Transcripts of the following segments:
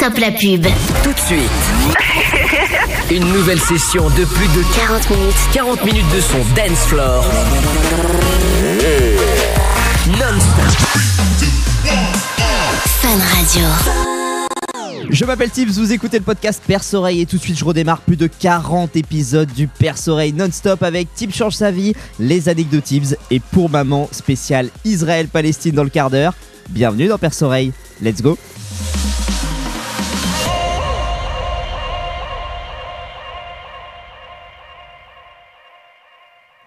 Stop la pub. Tout de suite. Une nouvelle session de plus de 40 minutes. 40 minutes de son dance floor. Non-stop. Fun Radio. Je m'appelle Tibbs, vous écoutez le podcast Perce Oreille et tout de suite je redémarre plus de 40 épisodes du Perce Oreille non-stop avec Tibbs change sa vie, les anecdotes Tibbs et pour maman spécial Israël-Palestine dans le quart d'heure. Bienvenue dans Perce Oreille, let's go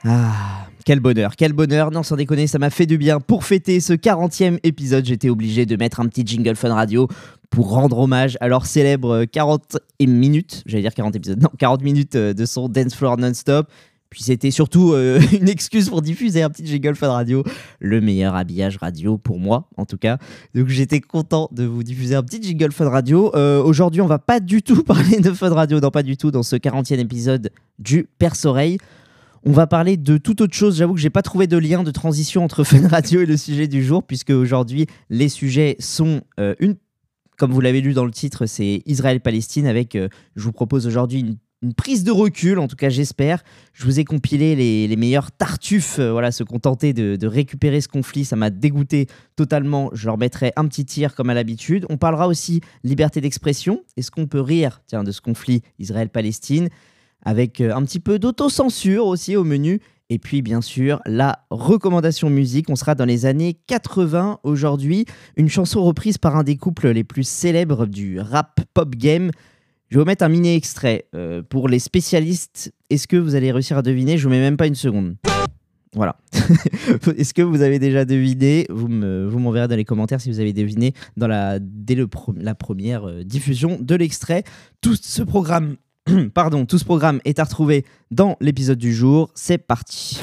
Ah, quel bonheur, quel bonheur. Non, sans déconner, ça m'a fait du bien. Pour fêter ce 40e épisode, j'étais obligé de mettre un petit jingle fun radio pour rendre hommage à leur célèbre 40 minutes, j'allais dire 40 épisodes, non, 40 minutes euh, de son Dance Floor non-stop. Puis c'était surtout euh, une excuse pour diffuser un petit jingle fun radio, le meilleur habillage radio pour moi en tout cas. Donc j'étais content de vous diffuser un petit jingle fun radio. Euh, Aujourd'hui on va pas du tout parler de fun radio, non pas du tout dans ce 40e épisode du Perce Oreille. On va parler de toute autre chose. J'avoue que j'ai pas trouvé de lien de transition entre Fun Radio et le sujet du jour, puisque aujourd'hui les sujets sont euh, une, comme vous l'avez lu dans le titre, c'est Israël-Palestine avec. euh, je vous propose aujourd'hui une, prise de recul, en tout cas j'espère. Je vous ai compilé les, meilleurs tartuffes, euh, voilà, se contenter de, récupérer ce conflit. Ça m'a dégoûté totalement. Je leur mettrai un petit tir comme à l'habitude. On parlera aussi liberté d'expression. Est-ce qu'on peut rire, de ce conflit Israël-Palestine? Avec euh, un petit peu d'autocensure aussi au menu. Et puis, bien sûr, la recommandation musique. On sera dans les années 80 aujourd'hui. Une chanson reprise par un des couples les plus célèbres du rap pop game. Je vais vous mettre un mini extrait. Euh, pour les spécialistes, est-ce que vous allez réussir à deviner? Je vous mets même pas une seconde. Voilà. Est-ce que vous avez déjà deviné? Vous me- m'enverrez dans les commentaires si vous avez deviné dans la, dès le la première euh, diffusion de l'extrait. Tout ce programme Pardon, tout ce programme est à retrouver dans l'épisode du jour. C'est parti.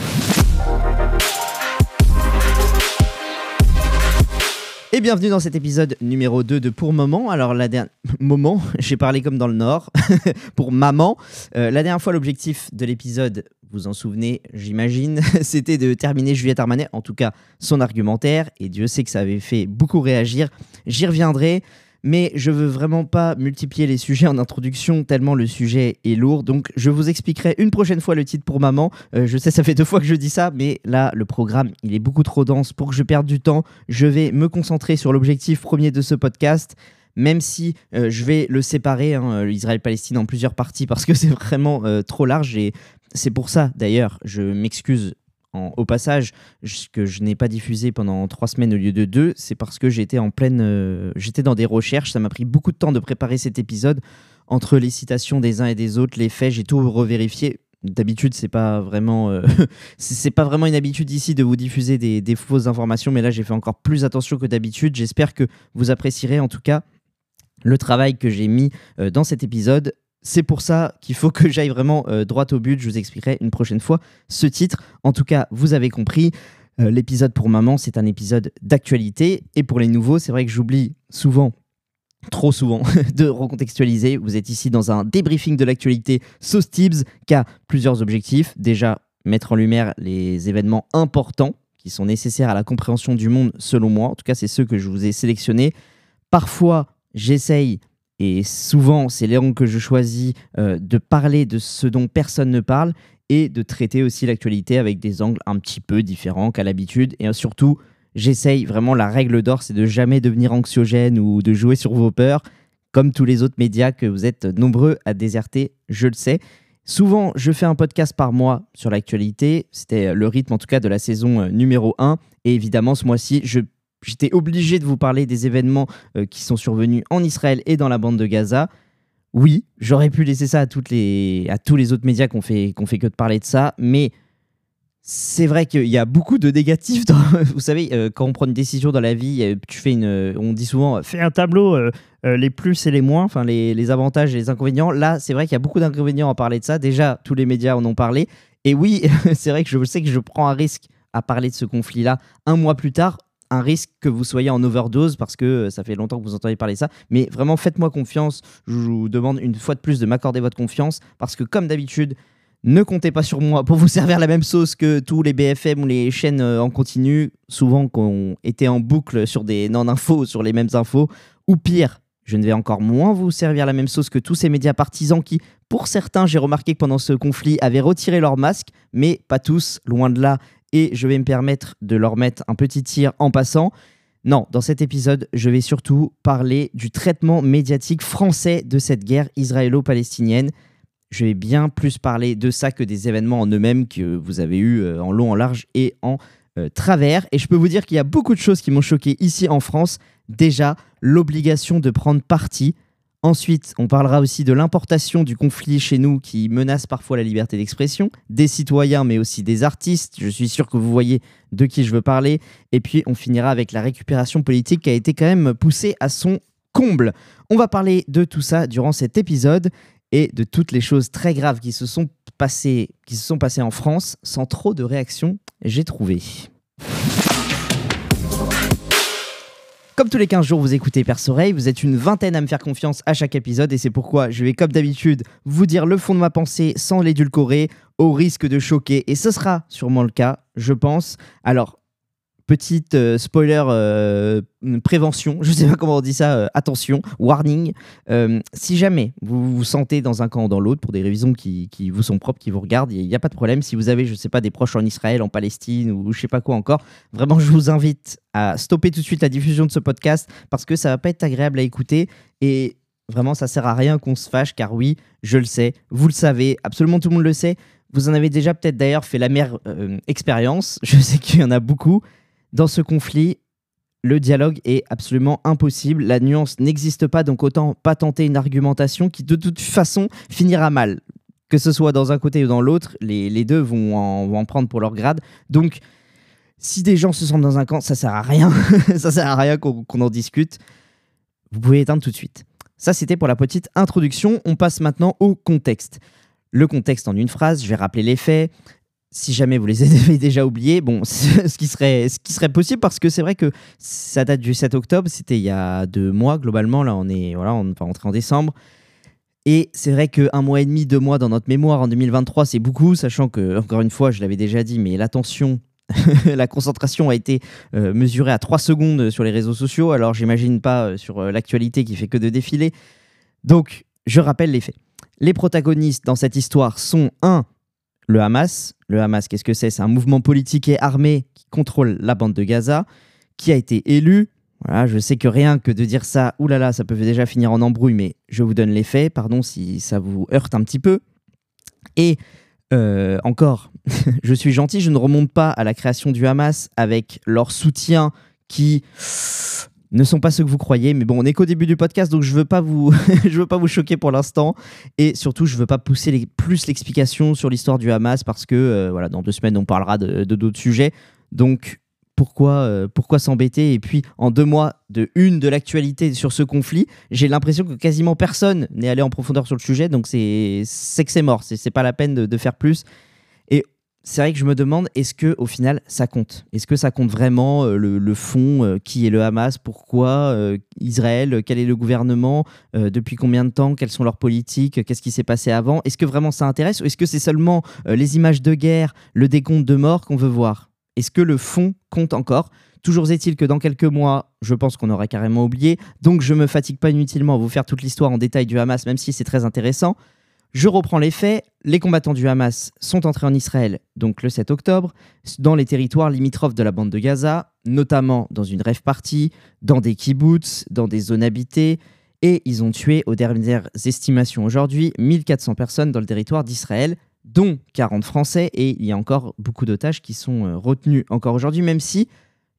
Et bienvenue dans cet épisode numéro 2 de Pour Moment. Alors, la dernière moment, j'ai parlé comme dans le Nord, pour maman. Euh, la dernière fois, l'objectif de l'épisode, vous en souvenez, j'imagine, c'était de terminer Juliette Armanet, en tout cas son argumentaire. Et Dieu sait que ça avait fait beaucoup réagir. J'y reviendrai mais je veux vraiment pas multiplier les sujets en introduction tellement le sujet est lourd. Donc je vous expliquerai une prochaine fois le titre pour maman. Euh, je sais ça fait deux fois que je dis ça, mais là le programme il est beaucoup trop dense pour que je perde du temps. Je vais me concentrer sur l'objectif premier de ce podcast. Même si euh, je vais le séparer, hein, Israël-Palestine, en plusieurs parties, parce que c'est vraiment euh, trop large. Et c'est pour ça, d'ailleurs, je m'excuse en- au passage, je- que je n'ai pas diffusé pendant trois semaines au lieu de deux, c'est parce que j'étais en pleine, euh, j'étais dans des recherches. Ça m'a pris beaucoup de temps de préparer cet épisode entre les citations des uns et des autres, les faits. J'ai tout revérifié. D'habitude, c'est pas vraiment, euh, c'est pas vraiment une habitude ici de vous diffuser des, des fausses informations, mais là, j'ai fait encore plus attention que d'habitude. J'espère que vous apprécierez en tout cas le travail que j'ai mis euh, dans cet épisode. C'est pour ça qu'il faut que j'aille vraiment euh, droit au but. Je vous expliquerai une prochaine fois ce titre. En tout cas, vous avez compris. euh, L'épisode pour maman, c'est un épisode d'actualité. Et pour les nouveaux, c'est vrai que j'oublie souvent, trop souvent, de recontextualiser. Vous êtes ici dans un débriefing de l'actualité Sauce Tibbs qui a plusieurs objectifs. Déjà, mettre en lumière les événements importants qui sont nécessaires à la compréhension du monde, selon moi. En tout cas, c'est ceux que je vous ai sélectionnés. Parfois, j'essaye, et souvent c'est l'angle que je choisis, euh, de parler de ce dont personne ne parle et de traiter aussi l'actualité avec des angles un petit peu différents qu'à l'habitude. Et euh, surtout, j'essaye vraiment, la règle d'or, c'est de jamais devenir anxiogène ou de jouer sur vos peurs, comme tous les autres médias que vous êtes nombreux à déserter, je le sais. Souvent, je fais un podcast par mois sur l'actualité. C'était le rythme, en tout cas, de la saison euh, numéro 1. Et évidemment, ce mois-ci, je j'étais obligé de vous parler des événements euh, qui sont survenus en Israël et dans la bande de Gaza. Oui, j'aurais pu laisser ça à, toutes les, à tous les autres médias qu'on fait, fait que de parler de ça, mais c'est vrai qu'il y a beaucoup de négatifs. Vous savez, euh, quand on prend une décision dans la vie, euh, tu fais une, on dit souvent, fais un tableau, les plus et les moins, enfin les, les avantages et les inconvénients. Là, c'est vrai qu'il y a beaucoup d'inconvénients à parler de ça. Déjà, tous les médias en ont parlé. Et oui, c'est vrai que je sais que je prends un risque à parler de ce conflit-là un mois plus tard un risque que vous soyez en overdose parce que euh, ça fait longtemps que vous entendez parler ça. Mais vraiment, faites-moi confiance. Je vous demande une fois de plus de m'accorder votre confiance parce que, comme d'habitude, ne comptez pas sur moi pour vous servir la même sauce que tous les BFM ou les chaînes euh, en continu, souvent qu'on était en boucle sur des non-infos, sur les mêmes infos. Ou pire, Je ne vais encore moins vous servir la même sauce que tous ces médias partisans qui, pour certains, j'ai remarqué que pendant ce conflit, avaient retiré leur masque, mais pas tous, loin de là, et je vais me permettre de leur mettre un petit tir en passant. Non, dans cet épisode, je vais surtout parler du traitement médiatique français de cette guerre israélo-palestinienne. Je vais bien plus parler de ça que des événements en eux-mêmes que vous avez eus euh, en long, en large et en euh, travers. Et je peux vous dire qu'il y a beaucoup de choses qui m'ont choqué ici en France. Déjà, l'obligation de prendre parti. Ensuite, on parlera aussi de l'importation du conflit chez nous qui menace parfois la liberté d'expression, des citoyens mais aussi des artistes. Je suis sûr que vous voyez de qui je veux parler. Et puis, on finira avec la récupération politique qui a été quand même poussée à son comble. On va parler de tout ça durant cet épisode et de toutes les choses très graves qui se sont passées, qui se sont passées en France sans trop de réactions, j'ai trouvé. Comme tous les 15 jours, vous écoutez Perce Oreille, vous êtes une vingtaine à me faire confiance à chaque épisode et c'est pourquoi je vais, comme d'habitude, vous dire le fond de ma pensée sans l'édulcorer, au risque de choquer. Et ce sera sûrement le cas, je pense. Alors, Petite euh, spoiler euh, prévention, je ne sais pas comment on dit ça, euh, attention, warning. si jamais vous vous sentez dans un camp ou dans l'autre pour des raisons qui, qui, vous sont propres, qui vous regardent, il n'y a, pas de problème. Si vous avez, je ne sais pas, des proches en Israël, en Palestine ou je ne sais pas quoi encore, vraiment, je vous invite à stopper tout de suite la diffusion de ce podcast parce que ça va pas être agréable à écouter et vraiment, ça sert à rien qu'on se fâche car oui, je le sais, vous le savez, absolument tout le monde le sait. Vous en avez déjà peut-être d'ailleurs fait la mère expérience. Je sais qu'il y en a beaucoup. Dans ce conflit, le dialogue est absolument impossible. La nuance n'existe pas, donc autant pas tenter une argumentation qui de toute façon finira mal. Que ce soit dans un côté ou dans l'autre, les, deux vont en, prendre pour leur grade. Donc, si des gens se sentent dans un camp, ça sert à rien. ça sert à rien qu'on en discute. Vous pouvez éteindre tout de suite. Ça, c'était pour la petite introduction. On passe maintenant au contexte. Le contexte en une phrase, je vais rappeler les faits si jamais vous les avez déjà oubliés, bon, ce qui serait, ce qui serait possible parce que c'est vrai que ça date du 7 octobre, c'était il y a deux mois globalement, là on est, voilà, on va rentrer en décembre. Et c'est vrai qu'un mois et demi, deux mois dans notre mémoire en 2023, c'est beaucoup, sachant que, encore une fois, je l'avais déjà dit, mais l'attention, la concentration a été euh, mesurée à trois secondes sur les réseaux sociaux, alors j'imagine pas euh, sur euh, l'actualité qui fait que de défiler. Donc, je rappelle les faits. Les protagonistes dans cette histoire sont un, le Hamas. Le Hamas, qu'est-ce que c'est? C'est un mouvement politique et armé qui contrôle la bande de Gaza, qui a été élu. Voilà, je sais que rien que de dire ça, oulala, ça peut déjà finir en embrouille, mais je vous donne les faits, pardon si ça vous heurte un petit peu. Et euh, encore, je suis gentil, je ne remonte pas à la création du Hamas avec leur soutien qui ne sont pas ceux que vous croyez. Mais bon, on n'est qu'au début du podcast, donc je veux pas vous, je veux pas vous choquer pour l'instant. Et surtout, je veux pas pousser plus l'explication sur l'histoire du Hamas parce que euh, voilà, dans deux semaines, on parlera de, d'autres sujets. Donc pourquoi, euh, pourquoi s'embêter? Et puis, en deux mois de une de l'actualité sur ce conflit, j'ai l'impression que quasiment personne n'est allé en profondeur sur le sujet. Donc, c'est, c'est que c'est mort. C'est, pas la peine de faire plus. C'est vrai que je me demande, est-ce que au final ça compte? Est-ce que ça compte vraiment euh, le, fond euh, Qui est le Hamas? Pourquoi euh, Israël? Quel est le gouvernement? Depuis combien de temps? Quelles sont leurs politiques? Qu'est-ce qui s'est passé avant? Est-ce que vraiment ça intéresse? Ou est-ce que c'est seulement les images de guerre, le décompte de morts qu'on veut voir? Est-ce que le fond compte encore? Toujours est-il que dans quelques mois, je pense qu'on aura carrément oublié, donc je me fatigue pas inutilement à vous faire toute l'histoire en détail du Hamas, même si c'est très intéressant. Je reprends les faits. Les combattants du Hamas sont entrés en Israël, donc le 7 octobre, dans les territoires limitrophes de la bande de Gaza, notamment dans une rêve partie, dans des kibbutz, dans des zones habitées, et ils ont tué, aux dernières estimations aujourd'hui, 1400 personnes dans le territoire d'Israël, dont 40 Français, et il y a encore beaucoup d'otages qui sont euh, retenus encore aujourd'hui, même si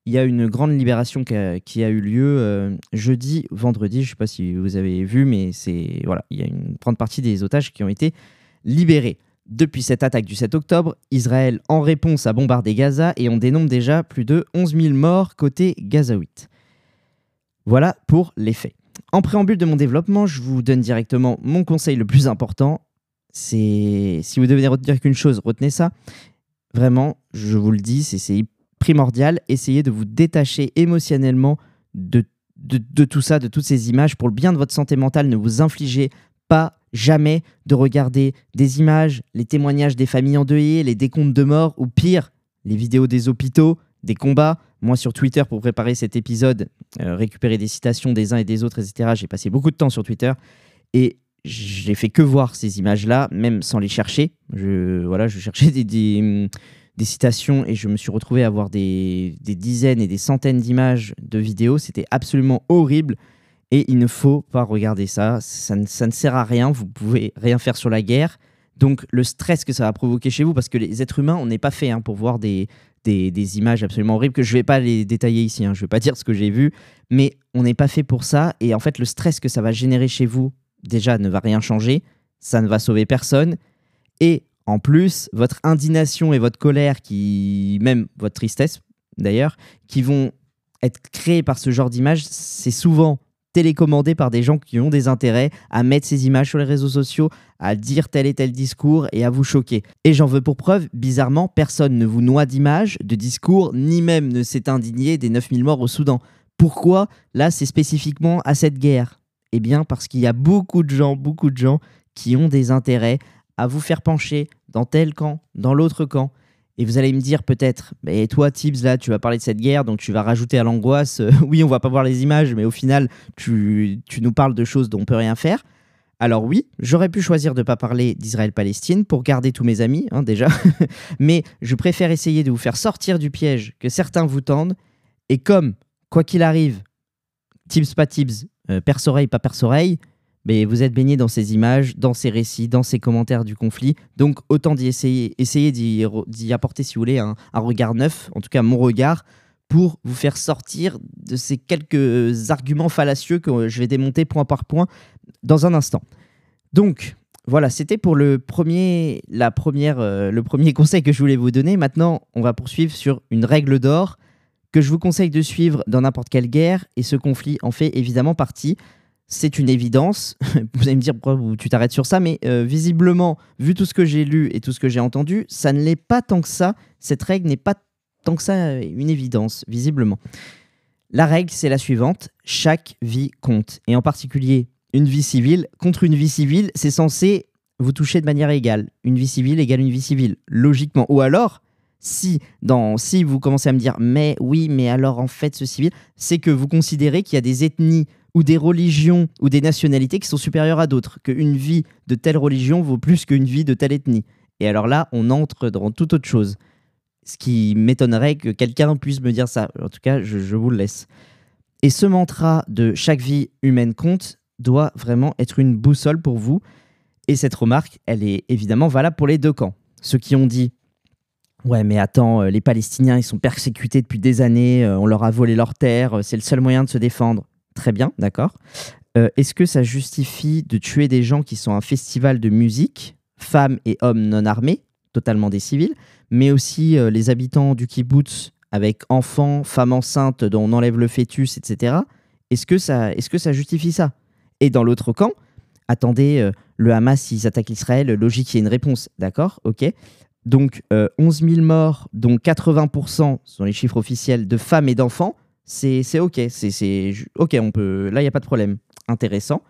il y a une grande libération qui a, eu lieu euh, jeudi, vendredi. Je ne sais pas si vous avez vu, mais c'est voilà, il y a une grande partie des otages qui ont été libérés. Depuis cette attaque du 7 octobre, Israël, en réponse, a bombardé Gaza et on dénombre déjà plus de 11 000 morts côté gazaouite. Voilà pour les faits. En préambule de mon développement, je vous donne directement mon conseil le plus important. C'est si vous devez retenir qu'une chose, retenez ça. Vraiment, je vous le dis, c'est primordial. Essayez de vous détacher émotionnellement de, de, tout ça, de toutes ces images. Pour le bien de votre santé mentale, ne vous infligez pas jamais de regarder des images, les témoignages des familles endeuillées, les décomptes de morts, ou pire, les vidéos des hôpitaux, des combats. Moi, sur Twitter, pour préparer cet épisode, euh, récupérer des citations des uns et des autres, etc., j'ai passé beaucoup de temps sur Twitter. Et j'ai fait que voir ces images-là, même sans les chercher. Je, voilà, je cherchais des, des, citations et je me suis retrouvé à avoir des, des dizaines et des centaines d'images de vidéos. C'était absolument horrible. Et il ne faut pas regarder ça. Ça ne, sert à rien. Vous pouvez rien faire sur la guerre. Donc le stress que ça va provoquer chez vous, parce que les êtres humains, on n'est pas fait hein, pour voir des, des, images absolument horribles que je ne vais pas les détailler ici. Hein. Je ne vais pas dire ce que j'ai vu, mais on n'est pas fait pour ça. Et en fait, le stress que ça va générer chez vous, déjà, ne va rien changer. Ça ne va sauver personne. Et en plus, votre indignation et votre colère, même votre tristesse d'ailleurs, qui vont être créées par ce genre d'images, c'est souvent télécommandé par des gens qui ont des intérêts à mettre ces images sur les réseaux sociaux, à dire tel et tel discours et à vous choquer. Et j'en veux pour preuve, bizarrement, personne ne vous noie d'images, de discours, ni même ne s'est indigné des 9000 morts au Soudan. Pourquoi? Là, c'est spécifiquement à cette guerre. Eh bien, parce qu'il y a beaucoup de gens, beaucoup de gens qui ont des intérêts à vous faire pencher dans tel camp, dans l'autre camp. Et vous allez me dire peut-être, mais toi Tibbs, là, tu vas parler de cette guerre, donc tu vas rajouter à l'angoisse, euh, oui, on va pas voir les images, mais au final, tu, nous parles de choses dont on peut rien faire. Alors oui, j'aurais pu choisir de ne pas parler d'Israël-Palestine pour garder tous mes amis, hein, déjà, mais je préfère essayer de vous faire sortir du piège que certains vous tendent, et comme, quoi qu'il arrive, Tibbs pas Tibbs, euh, perce-oreille pas perce-oreille, mais vous êtes baigné dans ces images, dans ces récits, dans ces commentaires du conflit. Donc autant d'y essayer, d'y apporter, si vous voulez, un, regard neuf, en tout cas mon regard, pour vous faire sortir de ces quelques arguments fallacieux que je vais démonter point par point dans un instant. Donc voilà, c'était pour le premier, la première, euh, le premier conseil que je voulais vous donner. Maintenant, on va poursuivre sur une règle d'or que je vous conseille de suivre dans n'importe quelle guerre, et ce conflit en fait évidemment partie c'est une évidence. Vous allez me dire pourquoi tu t'arrêtes sur ça, mais euh, visiblement, vu tout ce que j'ai lu et tout ce que j'ai entendu, ça ne l'est pas tant que ça. Cette règle n'est pas tant que ça euh, une évidence, visiblement. La règle, c'est la suivante chaque vie compte. Et en particulier, une vie civile contre une vie civile, c'est censé vous toucher de manière égale. Une vie civile égale une vie civile, logiquement. Ou alors, si, dans, si vous commencez à me dire, mais oui, mais alors en fait, ce civil, c'est que vous considérez qu'il y a des ethnies ou des religions ou des nationalités qui sont supérieures à d'autres, qu'une vie de telle religion vaut plus qu'une vie de telle ethnie. Et alors là, on entre dans toute autre chose. Ce qui m'étonnerait que quelqu'un puisse me dire ça. En tout cas, je, vous le laisse. Et ce mantra de chaque vie humaine compte doit vraiment être une boussole pour vous. Et cette remarque, elle est évidemment valable pour les deux camps. Ceux qui ont dit Ouais, mais attends, euh, les Palestiniens, ils sont persécutés depuis des années, euh, on leur a volé leurs terres, euh, c'est le seul moyen de se défendre. Très bien, d'accord. Euh, est-ce que ça justifie de tuer des gens qui sont un festival de musique, femmes et hommes non armés, totalement des civils, mais aussi euh, les habitants du kibbutz avec enfants, femmes enceintes dont on enlève le fœtus, etc. Est-ce que, ça, est que ça justifie ça? Et dans l'autre camp, attendez, euh, le Hamas, ils attaquent Israël, logique, il y a une réponse, d'accord, ok. Donc 11 000 morts, dont 80% sont les chiffres officiels de femmes et d'enfants c'est OK. C'est OK, on peut. Là, il n'y a pas de problème. Intéressant.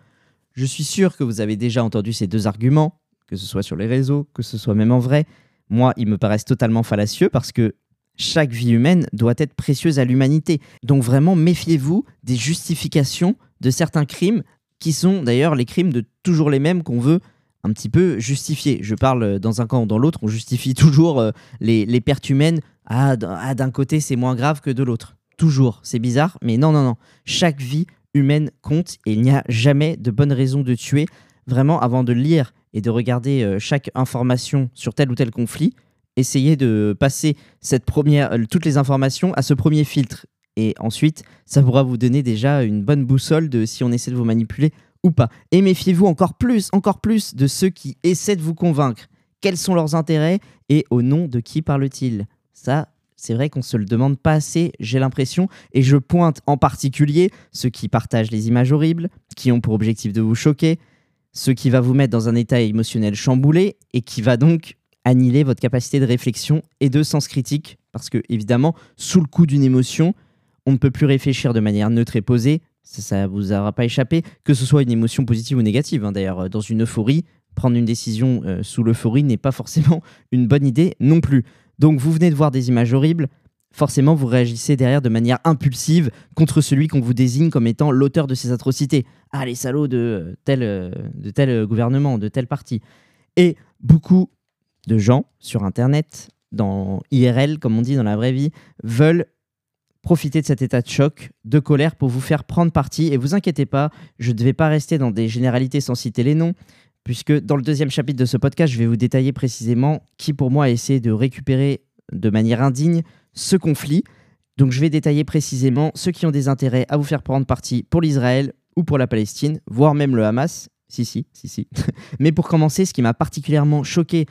Je suis sûr que vous avez déjà entendu ces deux arguments, que ce soit sur les réseaux, que ce soit même en vrai. Moi, ils me paraissent totalement fallacieux parce que chaque vie humaine doit être précieuse à l'humanité. Donc vraiment, méfiez-vous des justifications de certains crimes qui sont d'ailleurs les crimes de toujours les mêmes qu'on veut un petit peu justifier. Je parle dans un camp ou dans l'autre, on justifie toujours euh, les, les pertes humaines. Ah, ah d'un côté, c'est moins grave que de l'autre. Toujours. C'est bizarre, mais non, non, non. Chaque vie humaine compte et il n'y a jamais de bonne raison de tuer. Vraiment, avant de lire et de regarder euh, chaque information sur tel ou tel conflit, essayez de passer euh, toutes les informations à ce premier filtre. Et ensuite, ça pourra vous donner déjà une bonne boussole de si on essaie de vous manipuler ou pas. Et méfiez-vous encore plus, encore plus de ceux qui essaient de vous convaincre. Quels sont leurs intérêts et au nom de qui parlent-ils Ça, c'est vrai qu'on se le demande pas assez, j'ai l'impression, et je pointe en particulier ceux qui partagent les images horribles, qui ont pour objectif de vous choquer, ceux qui va vous mettre dans un état émotionnel chamboulé et qui va donc annihiler votre capacité de réflexion et de sens critique, parce que évidemment, sous le coup d'une émotion, on ne peut plus réfléchir de manière neutre et posée, ça, ne vous aura pas échappé, que ce soit une émotion positive ou négative. Hein. D'ailleurs, dans une euphorie, prendre une décision euh, sous l'euphorie n'est pas forcément une bonne idée non plus. Donc vous venez de voir des images horribles. forcément vous réagissez derrière de manière impulsive contre celui qu'on vous désigne comme étant l'auteur de ces atrocités. Ah, les salauds de tel, euh, de tel gouvernement, de tel parti. Et beaucoup de gens sur Internet, dans IRL, comme on dit dans la vraie vie, veulent profiter de cet état de choc, de colère pour vous faire prendre parti. Et vous inquiétez pas, je ne vais pas rester dans des généralités sans citer les noms, puisque dans le deuxième chapitre de ce podcast, je vais vous détailler précisément qui pour moi a essayé de récupérer de manière indigne ce conflit. Donc je vais détailler précisément ceux qui ont des intérêts à vous faire prendre parti pour l'Israël ou pour la Palestine, voire même le Hamas. Si, si, si, si. Mais pour commencer, ce qui m'a particulièrement choqué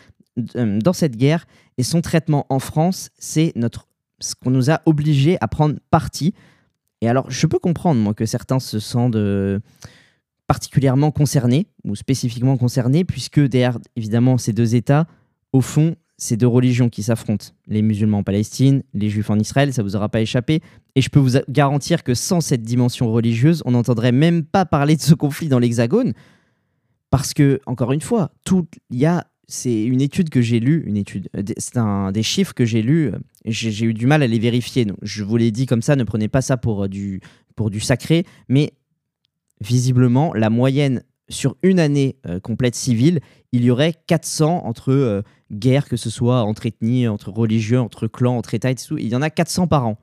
euh, dans cette guerre et son traitement en France, c'est notre ce qu'on nous a obligés à prendre parti. Et alors, je peux comprendre, moi, que certains se sentent euh, particulièrement concernés, ou spécifiquement concernés, puisque derrière, évidemment, ces deux États, au fond, c'est deux religions qui s'affrontent. Les musulmans en Palestine, les juifs en Israël, ça vous aura pas échappé. Et je peux vous garantir que sans cette dimension religieuse, on n'entendrait même pas parler de ce conflit dans l'Hexagone. Parce que, encore une fois, il y a c'est une étude que j'ai lue, une étude, euh, c'est un des chiffres que j'ai lus. Euh, j'ai eu du mal à les vérifier. Donc je vous l'ai dit comme ça, ne prenez pas ça pour euh, du, pour du sacré, mais visiblement, la moyenne sur une année complète civile, il y aurait 400 entre guerres, que ce soit entre ethnies, entre religieux, entre clans, entre États et. Il y en a 400 par an.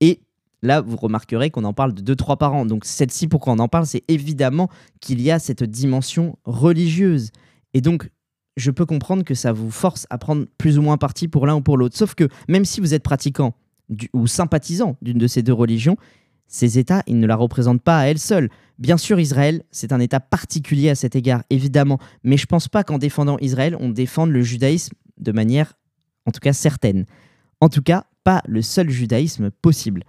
Et là, vous remarquerez qu'on en parle de 2-3 par an. Donc, celle-ci, pourquoi on en parle? C'est évidemment qu'il y a cette dimension religieuse. Et donc, je peux comprendre que ça vous force à prendre plus ou moins parti pour l'un ou pour l'autre. Sauf que même si vous êtes pratiquant ou sympathisant d'une de ces deux religions, ces États, ils ne la représentent pas à elles seules. Bien sûr, Israël, c'est un État particulier à cet égard, évidemment, mais je pense pas qu'en défendant Israël, on défende le judaïsme de manière, en tout cas, certaine. En tout cas, pas le seul judaïsme possible.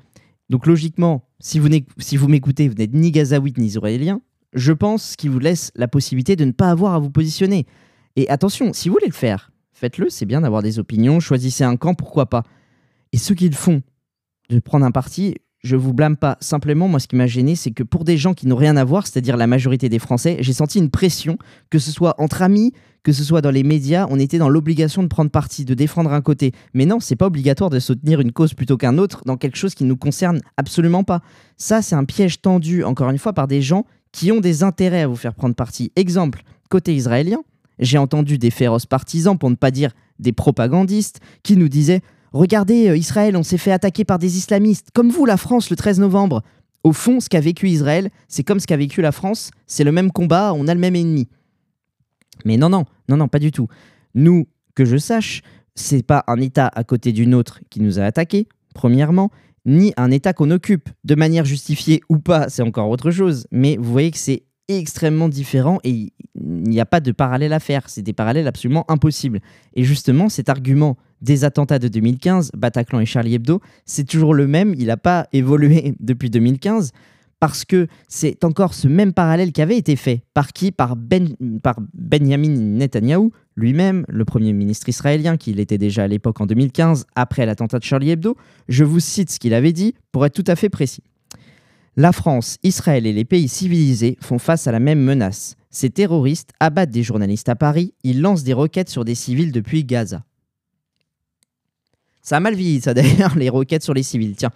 Donc logiquement, si vous, si vous m'écoutez, vous n'êtes ni gazaouite ni israélien, je pense qu'il vous laisse la possibilité de ne pas avoir à vous positionner. Et attention, si vous voulez le faire, faites-le, c'est bien d'avoir des opinions, choisissez un camp, pourquoi pas. Et ceux qui le font, de prendre un parti, je vous blâme pas. Simplement, moi, ce qui m'a gêné, c'est que pour des gens qui n'ont rien à voir, c'est-à-dire la majorité des Français, j'ai senti une pression, que ce soit entre amis, que ce soit dans les médias, on était dans l'obligation de prendre parti, de défendre un côté. Mais non, c'est pas obligatoire de soutenir une cause plutôt qu'un autre dans quelque chose qui ne nous concerne absolument pas. Ça, c'est un piège tendu, encore une fois, par des gens qui ont des intérêts à vous faire prendre parti. Exemple, côté israélien, j'ai entendu des féroces partisans, pour ne pas dire des propagandistes, qui nous disaient Regardez, euh, Israël, on s'est fait attaquer par des islamistes, comme vous, la France, le 13 novembre. Au fond, ce qu'a vécu Israël, c'est comme ce qu'a vécu la France, c'est le même combat, on a le même ennemi. Mais non, non, non, non, pas du tout. Nous, que je sache, c'est pas un État à côté d'une autre qui nous a attaqués, premièrement, ni un État qu'on occupe, de manière justifiée ou pas, c'est encore autre chose. Mais vous voyez que c'est extrêmement différent et il n'y a pas de parallèle à faire. C'est des parallèles absolument impossibles. Et justement, cet argument des attentats de 2015, Bataclan et Charlie Hebdo, c'est toujours le même. Il n'a pas évolué depuis 2015 parce que c'est encore ce même parallèle qui avait été fait. Par qui? Par, ben, par Benjamin Netanyahou, lui-même, le Premier ministre israélien, qui l'était déjà à l'époque en 2015, après l'attentat de Charlie Hebdo. Je vous cite ce qu'il avait dit pour être tout à fait précis. La France, Israël et les pays civilisés font face à la même menace. Ces terroristes abattent des journalistes à Paris, ils lancent des roquettes sur des civils depuis Gaza. Ça a mal vieilli, ça d'ailleurs, les roquettes sur les civils. Tiens.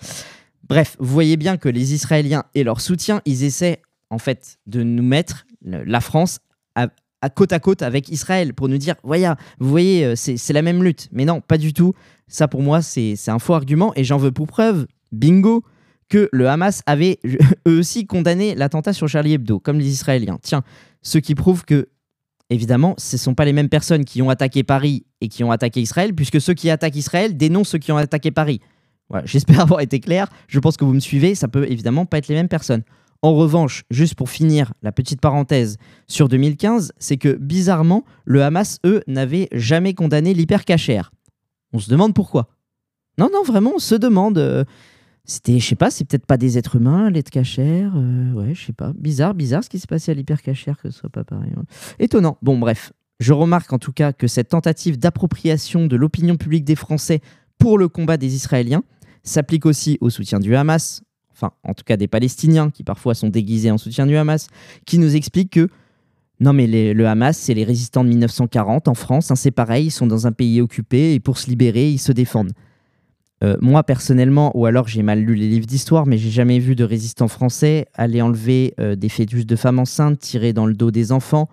Bref, vous voyez bien que les Israéliens et leur soutien, ils essaient en fait de nous mettre, la France, à, côte à côte avec Israël pour nous dire, voyez, vous voyez, euh, c'est la même lutte. Mais non, pas du tout. Ça pour moi, c'est un faux argument et j'en veux pour preuve. Bingo que le Hamas avait eux aussi condamné l'attentat sur Charlie Hebdo, comme les Israéliens. Tiens, ce qui prouve que, évidemment, ce ne sont pas les mêmes personnes qui ont attaqué Paris et qui ont attaqué Israël, puisque ceux qui attaquent Israël dénoncent ceux qui ont attaqué Paris. Voilà, J'espère avoir été clair. Je pense que vous me suivez. Ça peut évidemment pas être les mêmes personnes. En revanche, juste pour finir la petite parenthèse sur 2015, c'est que bizarrement, le Hamas, eux, n'avaient jamais condamné l'hypercachère. On se demande pourquoi. Non, non, vraiment, on se demande. Euh, c'était, je sais pas, c'est peut-être pas des êtres humains, l'aide cachère. Euh, ouais, je sais pas. Bizarre, bizarre ce qui s'est passé à l'hypercachère, que ce soit pas pareil. Étonnant. Bon, bref. Je remarque en tout cas que cette tentative d'appropriation de l'opinion publique des Français pour le combat des Israéliens s'applique aussi au soutien du Hamas, enfin en tout cas des Palestiniens qui parfois sont déguisés en soutien du Hamas, qui nous explique que non mais le Hamas c'est les résistants de 1940 en France, hein, c'est pareil, ils sont dans un pays occupé et pour se libérer ils se défendent. Euh, moi personnellement, ou alors j'ai mal lu les livres d'histoire, mais j'ai jamais vu de résistants français aller enlever euh, des fœtus de femmes enceintes, tirer dans le dos des enfants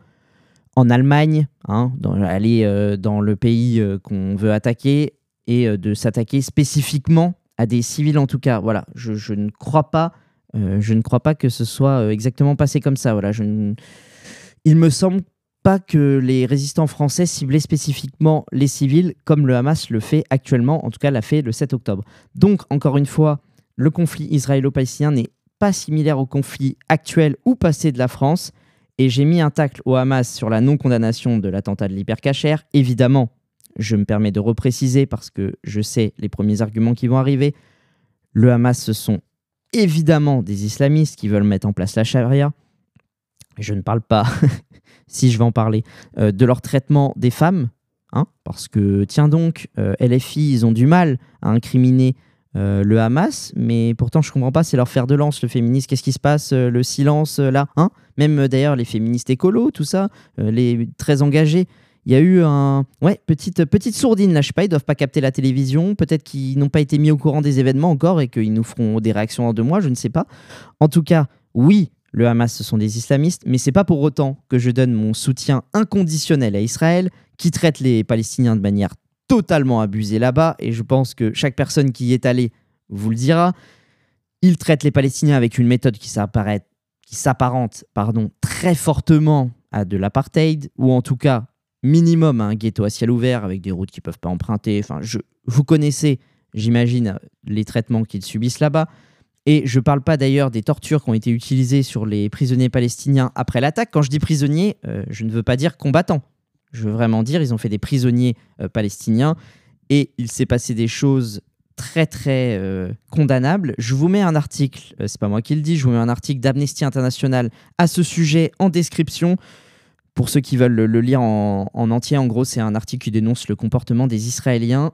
en Allemagne, hein, aller euh, dans le pays qu'on veut attaquer et de s'attaquer spécifiquement à des civils en tout cas. Voilà, je, ne crois pas, je ne crois pas que ce soit exactement passé comme ça. Voilà, je il me semble pas que les résistants français ciblaient spécifiquement les civils comme le Hamas le fait actuellement, en tout cas l'a fait le 7 octobre. Donc, encore une fois, le conflit israélo-palestinien n'est pas similaire au conflit actuel ou passé de la France. Et j'ai mis un tacle au Hamas sur la non-condamnation de l'attentat de l'hypercacher. Évidemment, je me permets de repréciser parce que je sais les premiers arguments qui vont arriver. Le Hamas, ce sont évidemment des islamistes qui veulent mettre en place la charia. Je ne parle pas si je vais en parler, euh, de leur traitement des femmes. Hein, parce que, tiens donc, euh, LFI, ils ont du mal à incriminer euh, le Hamas, mais pourtant je comprends pas, c'est leur fer de lance, le féminisme. Qu'est-ce qui se passe Le silence là hein? Même d'ailleurs les féministes écolos, tout ça, les très engagés. Il y a eu un. Ouais, petite, petite sourdine là, je sais pas, ils doivent pas capter la télévision, peut-être qu'ils n'ont pas été mis au courant des événements encore et qu'ils nous feront des réactions en deux mois, je ne sais pas. En tout cas, oui, le Hamas, ce sont des islamistes, mais c'est pas pour autant que je donne mon soutien inconditionnel à Israël, qui traite les Palestiniens de manière totalement abusée là-bas, et je pense que chaque personne qui y est allée vous le dira. Il traite les Palestiniens avec une méthode qui s'apparente très fortement à de l'apartheid, ou en tout cas minimum à un ghetto à ciel ouvert avec des routes qu'ils ne peuvent pas emprunter. Je, vous connaissez, j'imagine, les traitements qu'ils subissent là-bas. Et je ne parle pas d'ailleurs des tortures qui ont été utilisées sur les prisonniers palestiniens après l'attaque. Quand je dis prisonniers, euh, je ne veux pas dire combattants. Je veux vraiment dire, ils ont fait des prisonniers euh, palestiniens et il s'est passé des choses très très euh, condamnables. Je vous mets un article, c'est pas moi qui le dis, je vous mets un article d'Amnesty International à ce sujet en description. Pour ceux qui veulent le, lire en, en, entier, en gros, c'est un article qui dénonce le comportement des Israéliens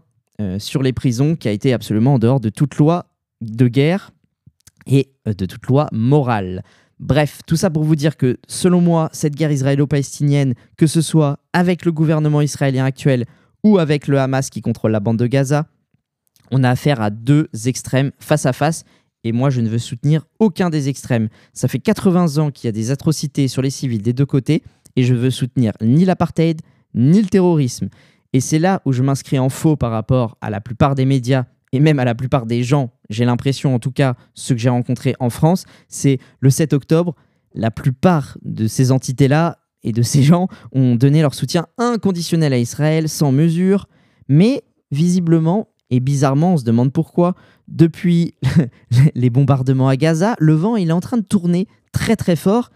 sur les prisons qui a été absolument en dehors de toute loi de guerre et euh, de toute loi morale. Bref, tout ça pour vous dire que selon moi, cette guerre israélo-palestinienne, que ce soit avec le gouvernement israélien actuel ou avec le Hamas qui contrôle la bande de Gaza, on a affaire à deux extrêmes face à face. Et moi, je ne veux soutenir aucun des extrêmes. Ça fait 80 ans qu'il y a des atrocités sur les civils des deux côtés, et je veux soutenir ni l'apartheid, ni le terrorisme. Et c'est là où je m'inscris en faux par rapport à la plupart des médias et même à la plupart des gens, j'ai l'impression en tout cas, ceux que j'ai rencontrés en France, c'est le 7 octobre, la plupart de ces entités-là et de ces gens ont donné leur soutien inconditionnel à Israël sans mesure, mais visiblement et bizarrement, on se demande pourquoi, depuis les bombardements à Gaza, le vent il est en train de tourner très très fort,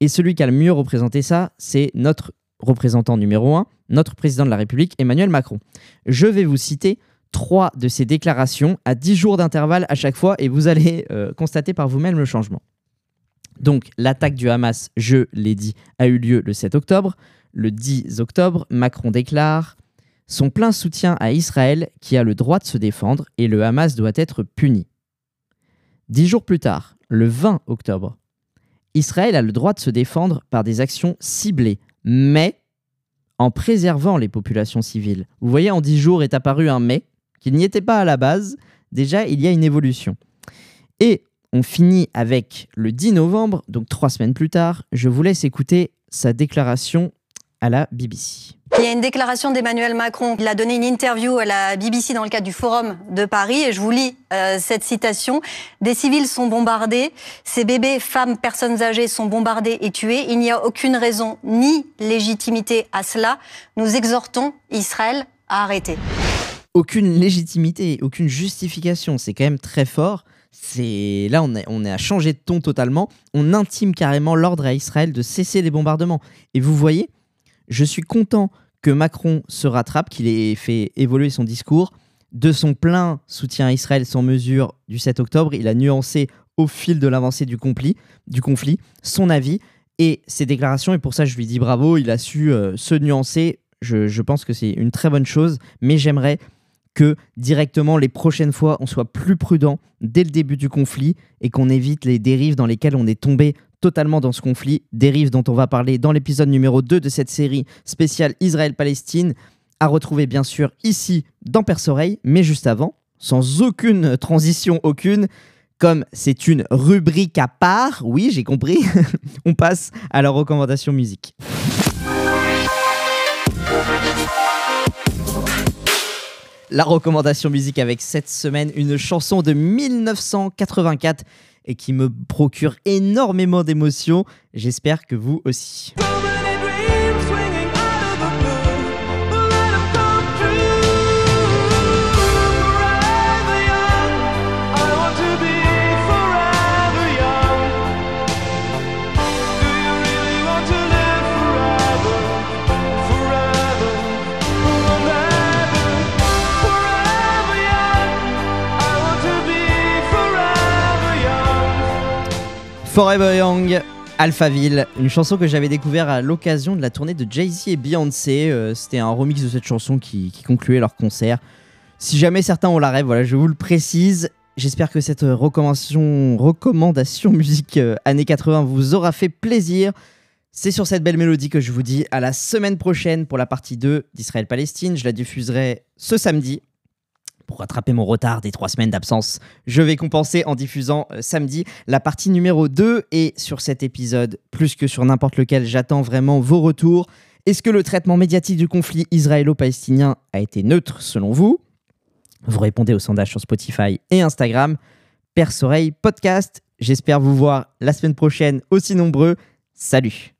et celui qui a le mieux représenté ça, c'est notre représentant numéro un, notre président de la République, Emmanuel Macron. Je vais vous citer trois de ces déclarations à 10 jours d'intervalle à chaque fois et vous allez euh, constater par vous-même le changement. Donc l'attaque du Hamas, je l'ai dit, a eu lieu le 7 octobre. Le 10 octobre, Macron déclare son plein soutien à Israël qui a le droit de se défendre et le Hamas doit être puni. Dix jours plus tard, le 20 octobre, Israël a le droit de se défendre par des actions ciblées, mais en préservant les populations civiles. Vous voyez, en dix jours est apparu un mais qu'il n'y était pas à la base, déjà il y a une évolution. Et on finit avec le 10 novembre, donc trois semaines plus tard, je vous laisse écouter sa déclaration à la BBC. Il y a une déclaration d'Emmanuel Macron. Il a donné une interview à la BBC dans le cadre du Forum de Paris et je vous lis euh, cette citation. Des civils sont bombardés, ces bébés, femmes, personnes âgées sont bombardés et tués. Il n'y a aucune raison ni légitimité à cela. Nous exhortons Israël à arrêter aucune légitimité, aucune justification. C'est quand même très fort. C'est là, on est, on est à changer de ton totalement. On intime carrément l'ordre à Israël de cesser les bombardements. Et vous voyez, je suis content que Macron se rattrape, qu'il ait fait évoluer son discours. De son plein soutien à Israël sans mesure du 7 octobre, il a nuancé au fil de l'avancée du conflit, son avis et ses déclarations. Et pour ça, je lui dis bravo. Il a su euh, se nuancer. Je pense que c'est une très bonne chose. Mais j'aimerais que directement les prochaines fois on soit plus prudent dès le début du conflit et qu'on évite les dérives dans lesquelles on est tombé totalement dans ce conflit, dérives dont on va parler dans l'épisode numéro 2 de cette série spéciale Israël-Palestine, à retrouver bien sûr ici dans Perce-Oreille, mais juste avant, sans aucune transition aucune, comme c'est une rubrique à part, oui j'ai compris, on passe à la recommandation musique. La recommandation musique avec cette semaine une chanson de 1984 et qui me procure énormément d'émotions. J'espère que vous aussi. Forever Young, Alphaville, une chanson que j'avais découvert à l'occasion de la tournée de Jay-Z et Beyoncé. Euh, C'était un remix de cette chanson qui, concluait leur concert. Si jamais certains ont la rêve, voilà, je vous le précise. J'espère que cette recommandation, recommandation musique euh, années 80 vous aura fait plaisir. C'est sur cette belle mélodie que je vous dis à la semaine prochaine pour la partie 2 d'Israël-Palestine. Je la diffuserai ce samedi pour rattraper mon retard des trois semaines d'absence, je vais compenser en diffusant euh, samedi la partie numéro 2. Et sur cet épisode, plus que sur n'importe lequel, j'attends vraiment vos retours. Est-ce que le traitement médiatique du conflit israélo-palestinien a été neutre selon vous? Vous répondez au sondage sur Spotify et Instagram. Perce Oreille Podcast. J'espère vous voir la semaine prochaine aussi nombreux. Salut